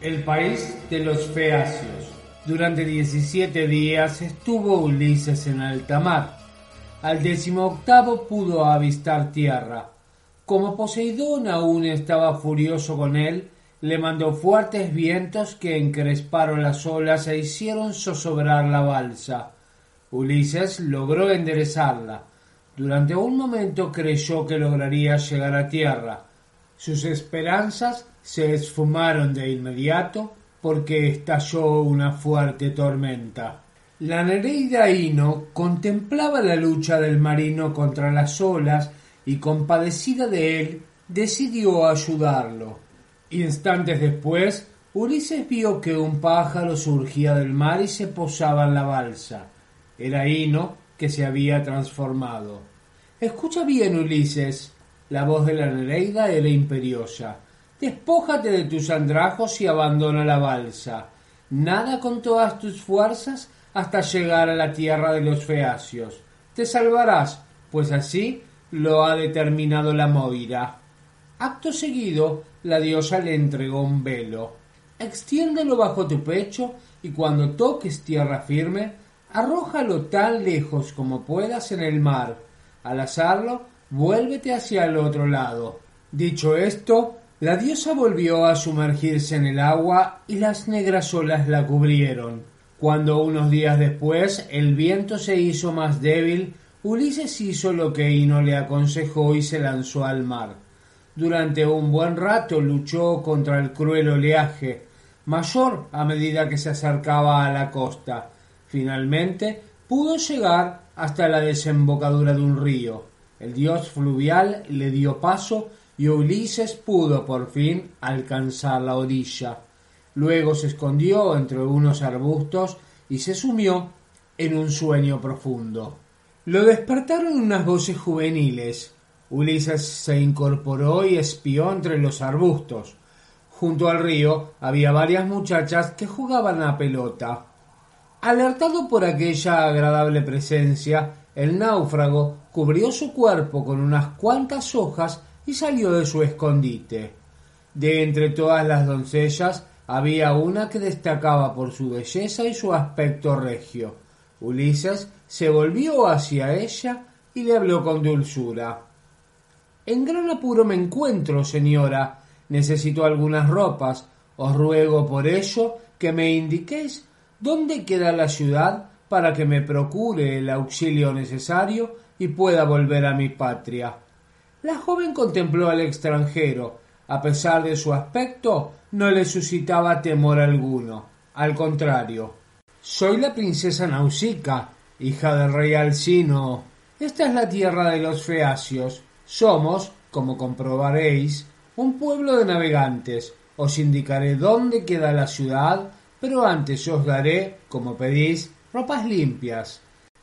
El país de los feacios. Durante 17 días estuvo Ulises en alta mar. Al octavo pudo avistar tierra. Como Poseidón aún estaba furioso con él, le mandó fuertes vientos que encresparon las olas e hicieron zozobrar la balsa. Ulises logró enderezarla. Durante un momento creyó que lograría llegar a tierra. Sus esperanzas se esfumaron de inmediato porque estalló una fuerte tormenta. La Nereida Hino contemplaba la lucha del marino contra las olas y compadecida de él decidió ayudarlo. Instantes después, Ulises vio que un pájaro surgía del mar y se posaba en la balsa. Era Hino que se había transformado. Escucha bien, Ulises. La voz de la Nereida era imperiosa. Despójate de tus andrajos y abandona la balsa. Nada con todas tus fuerzas hasta llegar a la tierra de los feacios. Te salvarás, pues así lo ha determinado la Moira. Acto seguido, la diosa le entregó un velo. Extiéndelo bajo tu pecho y cuando toques tierra firme, arrójalo tan lejos como puedas en el mar. Al hacerlo, vuélvete hacia el otro lado. Dicho esto, la diosa volvió a sumergirse en el agua y las negras olas la cubrieron. Cuando unos días después el viento se hizo más débil, Ulises hizo lo que Ino le aconsejó y se lanzó al mar. Durante un buen rato luchó contra el cruel oleaje, mayor a medida que se acercaba a la costa. Finalmente pudo llegar hasta la desembocadura de un río. El dios fluvial le dio paso y Ulises pudo por fin alcanzar la orilla. Luego se escondió entre unos arbustos y se sumió en un sueño profundo. Lo despertaron unas voces juveniles. Ulises se incorporó y espió entre los arbustos. Junto al río había varias muchachas que jugaban a pelota. Alertado por aquella agradable presencia, el náufrago cubrió su cuerpo con unas cuantas hojas y salió de su escondite. De entre todas las doncellas había una que destacaba por su belleza y su aspecto regio. Ulises se volvió hacia ella y le habló con dulzura. En gran apuro me encuentro, señora. Necesito algunas ropas. Os ruego por ello que me indiquéis dónde queda la ciudad para que me procure el auxilio necesario y pueda volver a mi patria. La joven contempló al extranjero. A pesar de su aspecto, no le suscitaba temor alguno. Al contrario. Soy la princesa Nausica, hija del rey Alcino. Esta es la tierra de los feacios. Somos, como comprobaréis, un pueblo de navegantes. Os indicaré dónde queda la ciudad, pero antes os daré, como pedís, ropas limpias.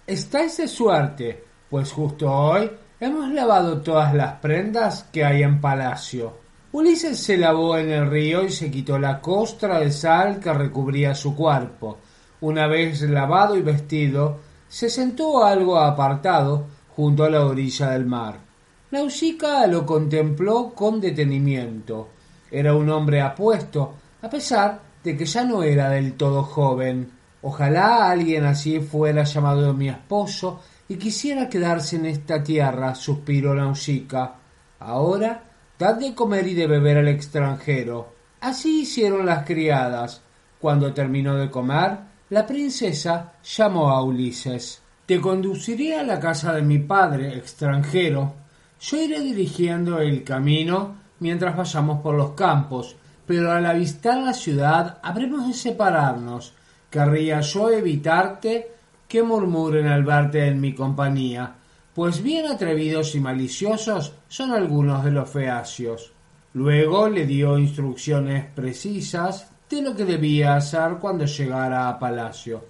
Estáis de suerte, pues justo hoy Hemos lavado todas las prendas que hay en palacio. Ulises se lavó en el río y se quitó la costra de sal que recubría su cuerpo. Una vez lavado y vestido, se sentó algo apartado junto a la orilla del mar. Nausicaa lo contempló con detenimiento. Era un hombre apuesto, a pesar de que ya no era del todo joven. Ojalá alguien así fuera llamado mi esposo y quisiera quedarse en esta tierra, suspiró Nausicaa. Ahora, dad de comer y de beber al extranjero. Así hicieron las criadas. Cuando terminó de comer, la princesa llamó a Ulises. Te conduciré a la casa de mi padre, extranjero. Yo iré dirigiendo el camino mientras vayamos por los campos, pero al avistar la ciudad habremos de separarnos. Querría yo evitarte que murmuren al verte en mi compañía, pues bien atrevidos y maliciosos son algunos de los feacios. Luego le dio instrucciones precisas de lo que debía hacer cuando llegara a palacio.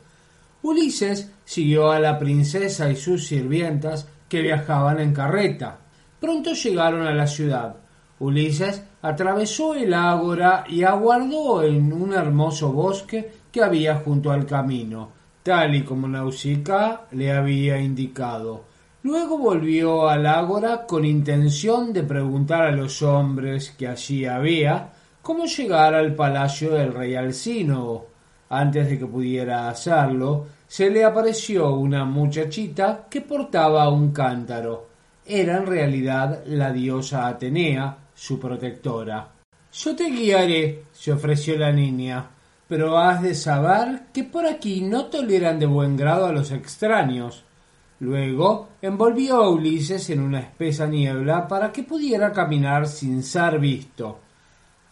Ulises siguió a la princesa y sus sirvientas que viajaban en carreta. Pronto llegaron a la ciudad. Ulises atravesó el ágora y aguardó en un hermoso bosque que había junto al camino, tal y como Nausicaa le había indicado. Luego volvió al ágora con intención de preguntar a los hombres que allí había cómo llegar al palacio del rey Alcino. Antes de que pudiera hacerlo, se le apareció una muchachita que portaba un cántaro. Era en realidad la diosa Atenea, su protectora. Yo te guiaré, se ofreció la niña, pero has de saber que por aquí no toleran de buen grado a los extraños. Luego envolvió a Ulises en una espesa niebla para que pudiera caminar sin ser visto.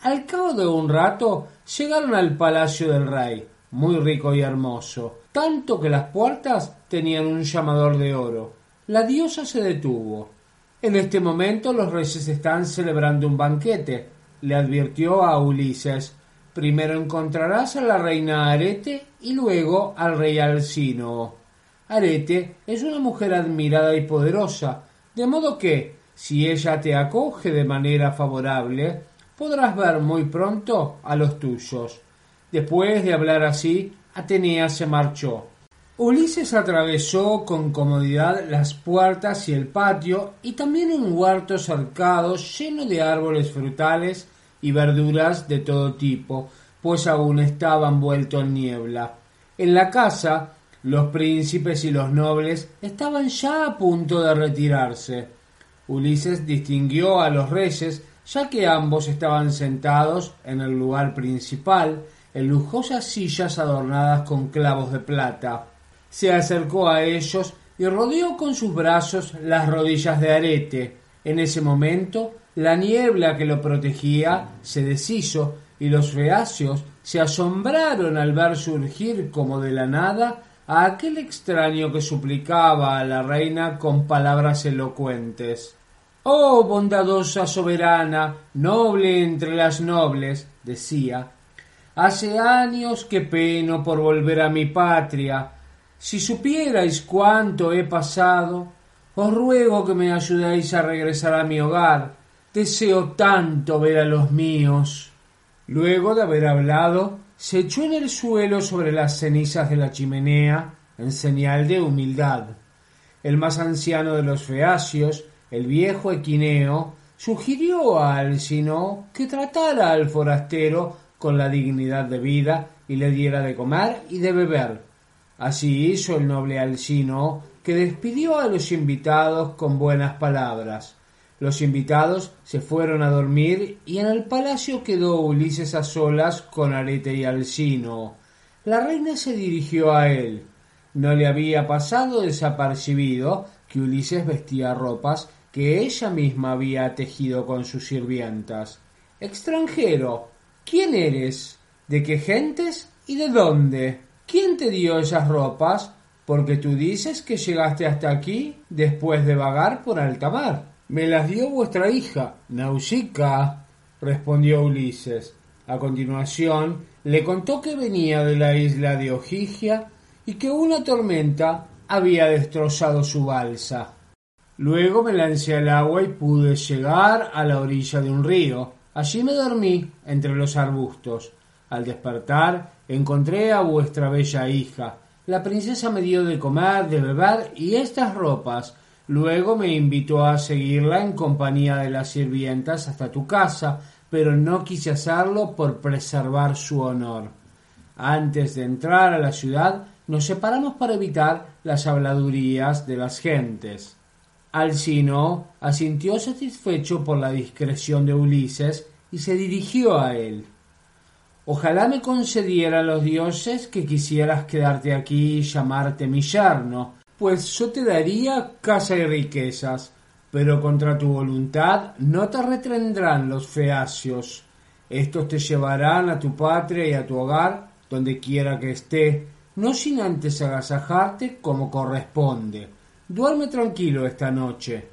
Al cabo de un rato llegaron al palacio del rey, muy rico y hermoso, tanto que las puertas tenían un llamador de oro. La diosa se detuvo. En este momento los reyes están celebrando un banquete, le advirtió a Ulises. Primero encontrarás a la reina Arete y luego al rey Alcino. Arete es una mujer admirada y poderosa, de modo que, si ella te acoge de manera favorable, podrás ver muy pronto a los tuyos. Después de hablar así, Atenea se marchó. Ulises atravesó con comodidad las puertas y el patio y también un huerto cercado lleno de árboles frutales y verduras de todo tipo, pues aún estaba envuelto en niebla. En la casa los príncipes y los nobles estaban ya a punto de retirarse. Ulises distinguió a los reyes, ya que ambos estaban sentados en el lugar principal, en lujosas sillas adornadas con clavos de plata. Se acercó a ellos y rodeó con sus brazos las rodillas de Arete. En ese momento, la niebla que lo protegía se deshizo y los feacios se asombraron al ver surgir como de la nada a aquel extraño que suplicaba a la reina con palabras elocuentes. Oh bondadosa soberana, noble entre las nobles, decía, hace años que peno por volver a mi patria. Si supierais cuánto he pasado, os ruego que me ayudéis a regresar a mi hogar. Deseo tanto ver a los míos. Luego de haber hablado, se echó en el suelo sobre las cenizas de la chimenea en señal de humildad. El más anciano de los feacios, el viejo Equineo, sugirió a Alcino que tratara al forastero con la dignidad de vida y le diera de comer y de beber. Así hizo el noble Alcino, que despidió a los invitados con buenas palabras. Los invitados se fueron a dormir y en el palacio quedó Ulises a solas con Arete y Alcino. La reina se dirigió a él. No le había pasado desapercibido que Ulises vestía ropas que ella misma había tejido con sus sirvientas. Extranjero, ¿quién eres? ¿De qué gentes y de dónde? ¿Quién te dio esas ropas? Porque tú dices que llegaste hasta aquí después de vagar por alta mar. Me las dio vuestra hija, Nausicaa, respondió Ulises. A continuación le contó que venía de la isla de Ojigia y que una tormenta había destrozado su balsa. Luego me lancé al agua y pude llegar a la orilla de un río. Allí me dormí entre los arbustos. Al despertar encontré a vuestra bella hija. La princesa me dio de comer, de beber y estas ropas Luego me invitó a seguirla en compañía de las sirvientas hasta tu casa, pero no quise hacerlo por preservar su honor. Antes de entrar a la ciudad nos separamos para evitar las habladurías de las gentes. Alcino asintió satisfecho por la discreción de Ulises y se dirigió a él. Ojalá me concedieran los dioses que quisieras quedarte aquí y llamarte mi yerno, pues yo te daría casa y riquezas, pero contra tu voluntad no te retendrán los feacios. Estos te llevarán a tu patria y a tu hogar, donde quiera que esté, no sin antes agasajarte como corresponde. Duerme tranquilo esta noche.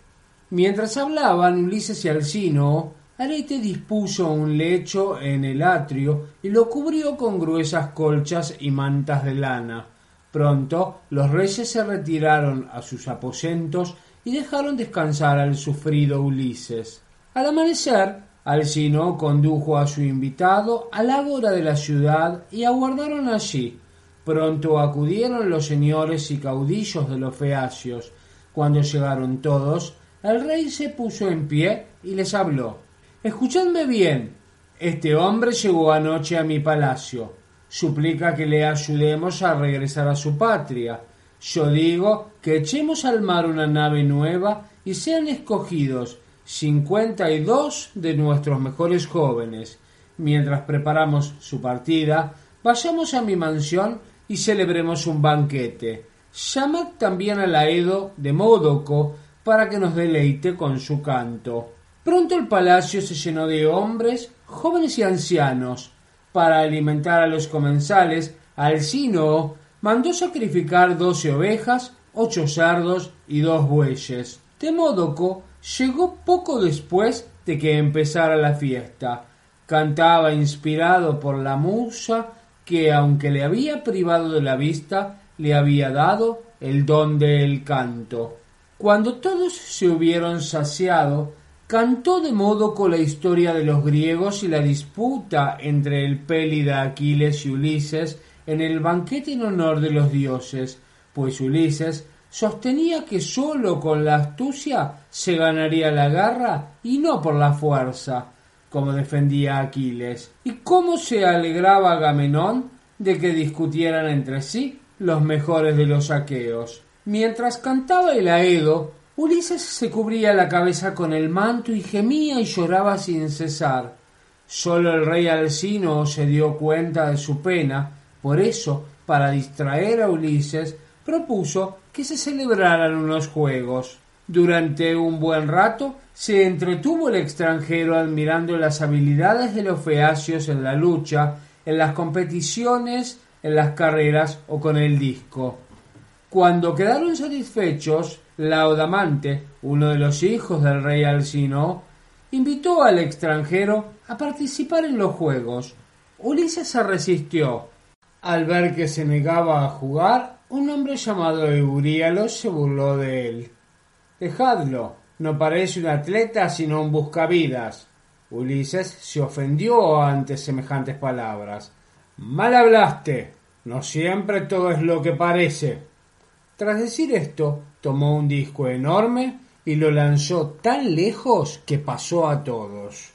Mientras hablaban Ulises y Alcino, Arete dispuso un lecho en el atrio y lo cubrió con gruesas colchas y mantas de lana. Pronto los reyes se retiraron a sus aposentos y dejaron descansar al sufrido Ulises. Al amanecer, Alcino condujo a su invitado al ágora de la ciudad y aguardaron allí. Pronto acudieron los señores y caudillos de los feacios. Cuando llegaron todos, el rey se puso en pie y les habló. Escuchadme bien. Este hombre llegó anoche a mi palacio. Suplica que le ayudemos a regresar a su patria. Yo digo que echemos al mar una nave nueva y sean escogidos cincuenta y dos de nuestros mejores jóvenes. Mientras preparamos su partida, vayamos a mi mansión y celebremos un banquete. Llamad también a la Edo de Módoco para que nos deleite con su canto. Pronto el palacio se llenó de hombres, jóvenes y ancianos. Para alimentar a los comensales, Alcino mandó sacrificar doce ovejas, ocho cerdos y dos bueyes. Temódoco llegó poco después de que empezara la fiesta. Cantaba inspirado por la musa que, aunque le había privado de la vista, le había dado el don del canto. Cuando todos se hubieron saciado, cantó de modo con la historia de los griegos y la disputa entre el pélida Aquiles y Ulises en el banquete en honor de los dioses, pues Ulises sostenía que sólo con la astucia se ganaría la guerra y no por la fuerza, como defendía Aquiles. Y cómo se alegraba Agamenón de que discutieran entre sí los mejores de los aqueos. Mientras cantaba el Aedo, Ulises se cubría la cabeza con el manto y gemía y lloraba sin cesar. Sólo el rey Alcino se dio cuenta de su pena, por eso, para distraer a Ulises, propuso que se celebraran unos juegos. Durante un buen rato se entretuvo el extranjero admirando las habilidades de los feacios en la lucha, en las competiciones, en las carreras o con el disco. Cuando quedaron satisfechos, Laudamante, uno de los hijos del rey Alcino, invitó al extranjero a participar en los juegos. Ulises se resistió. Al ver que se negaba a jugar, un hombre llamado Euríalo se burló de él. Dejadlo, no parece un atleta sino un buscavidas. Ulises se ofendió ante semejantes palabras. Mal hablaste. No siempre todo es lo que parece. Tras decir esto, tomó un disco enorme y lo lanzó tan lejos que pasó a todos.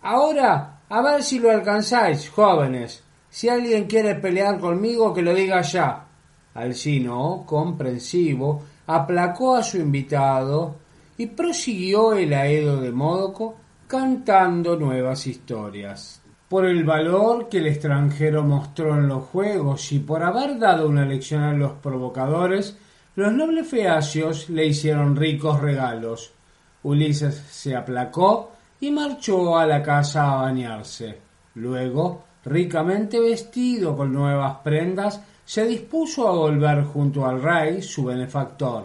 Ahora, a ver si lo alcanzáis, jóvenes. Si alguien quiere pelear conmigo, que lo diga ya. Alcino, comprensivo, aplacó a su invitado y prosiguió el aedo de Módoco cantando nuevas historias. Por el valor que el extranjero mostró en los juegos y por haber dado una lección a los provocadores, los nobles feacios le hicieron ricos regalos. Ulises se aplacó y marchó a la casa a bañarse. Luego, ricamente vestido con nuevas prendas, se dispuso a volver junto al rey, su benefactor.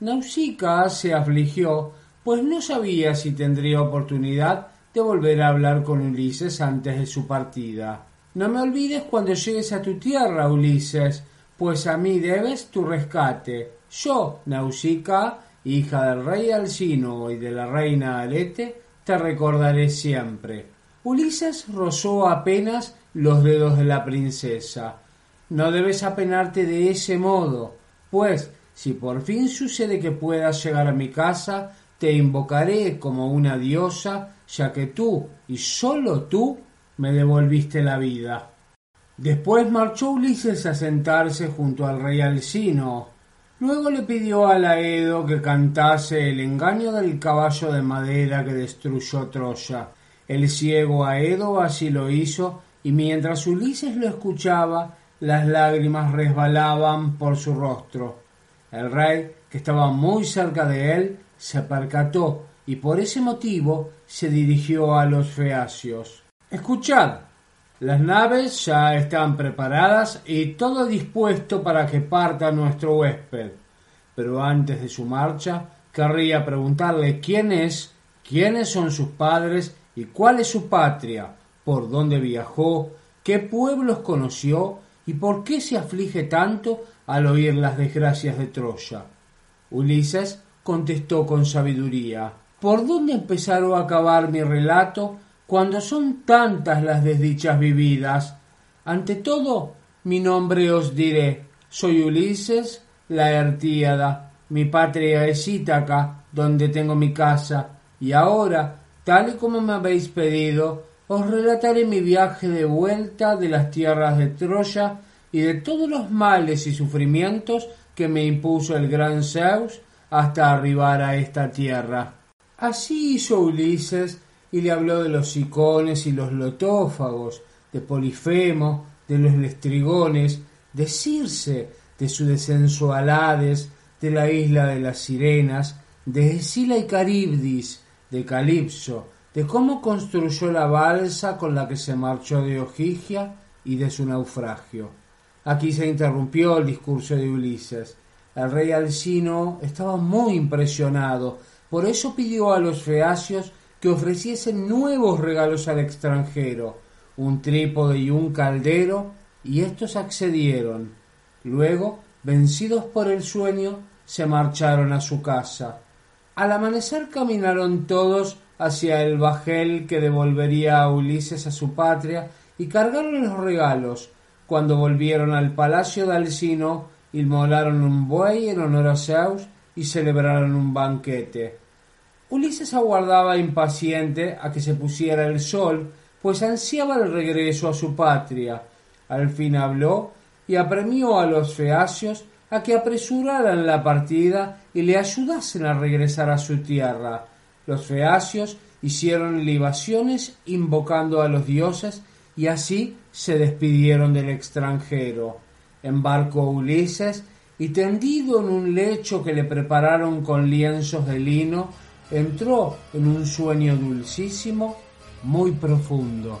Nausica se afligió, pues no sabía si tendría oportunidad de volver a hablar con Ulises antes de su partida. No me olvides cuando llegues a tu tierra, Ulises, pues a mí debes tu rescate. Yo, Nausicaa, hija del rey Alcino y de la reina Alete, te recordaré siempre. Ulises rozó apenas los dedos de la princesa. No debes apenarte de ese modo, pues si por fin sucede que puedas llegar a mi casa, te invocaré como una diosa, ya que tú y sólo tú me devolviste la vida. Después marchó Ulises a sentarse junto al rey Alcino. Luego le pidió a Laedo que cantase el engaño del caballo de madera que destruyó Troya. El ciego Aedo así lo hizo, y mientras Ulises lo escuchaba, las lágrimas resbalaban por su rostro. El rey, que estaba muy cerca de él, se percató y por ese motivo se dirigió a los feacios. Escuchad, las naves ya están preparadas y todo dispuesto para que parta nuestro huésped. Pero antes de su marcha, querría preguntarle quién es, quiénes son sus padres y cuál es su patria, por dónde viajó, qué pueblos conoció y por qué se aflige tanto al oír las desgracias de Troya. Ulises contestó con sabiduría ¿Por dónde empezar a acabar mi relato cuando son tantas las desdichas vividas? Ante todo, mi nombre os diré. Soy Ulises, la Ertíada. Mi patria es Ítaca, donde tengo mi casa. Y ahora, tal y como me habéis pedido, os relataré mi viaje de vuelta de las tierras de Troya y de todos los males y sufrimientos que me impuso el gran Zeus hasta arribar a esta tierra. Así hizo Ulises y le habló de los icones y los lotófagos, de Polifemo, de los lestrigones, de Circe, de su Hades, de la isla de las sirenas, de Escila y Caribdis, de Calipso, de cómo construyó la balsa con la que se marchó de Ojigia y de su naufragio. Aquí se interrumpió el discurso de Ulises. El rey Alcino estaba muy impresionado, por eso pidió a los feacios que ofreciesen nuevos regalos al extranjero, un trípode y un caldero, y estos accedieron. Luego, vencidos por el sueño, se marcharon a su casa. Al amanecer caminaron todos hacia el bajel que devolvería a Ulises a su patria y cargaron los regalos. Cuando volvieron al palacio de Alcino, inmolaron un buey en honor a Zeus y celebraron un banquete. Ulises aguardaba impaciente a que se pusiera el sol, pues ansiaba el regreso a su patria. Al fin habló y apremió a los feacios a que apresuraran la partida y le ayudasen a regresar a su tierra. Los feacios hicieron libaciones invocando a los dioses y así se despidieron del extranjero. Embarcó Ulises y tendido en un lecho que le prepararon con lienzos de lino, entró en un sueño dulcísimo, muy profundo.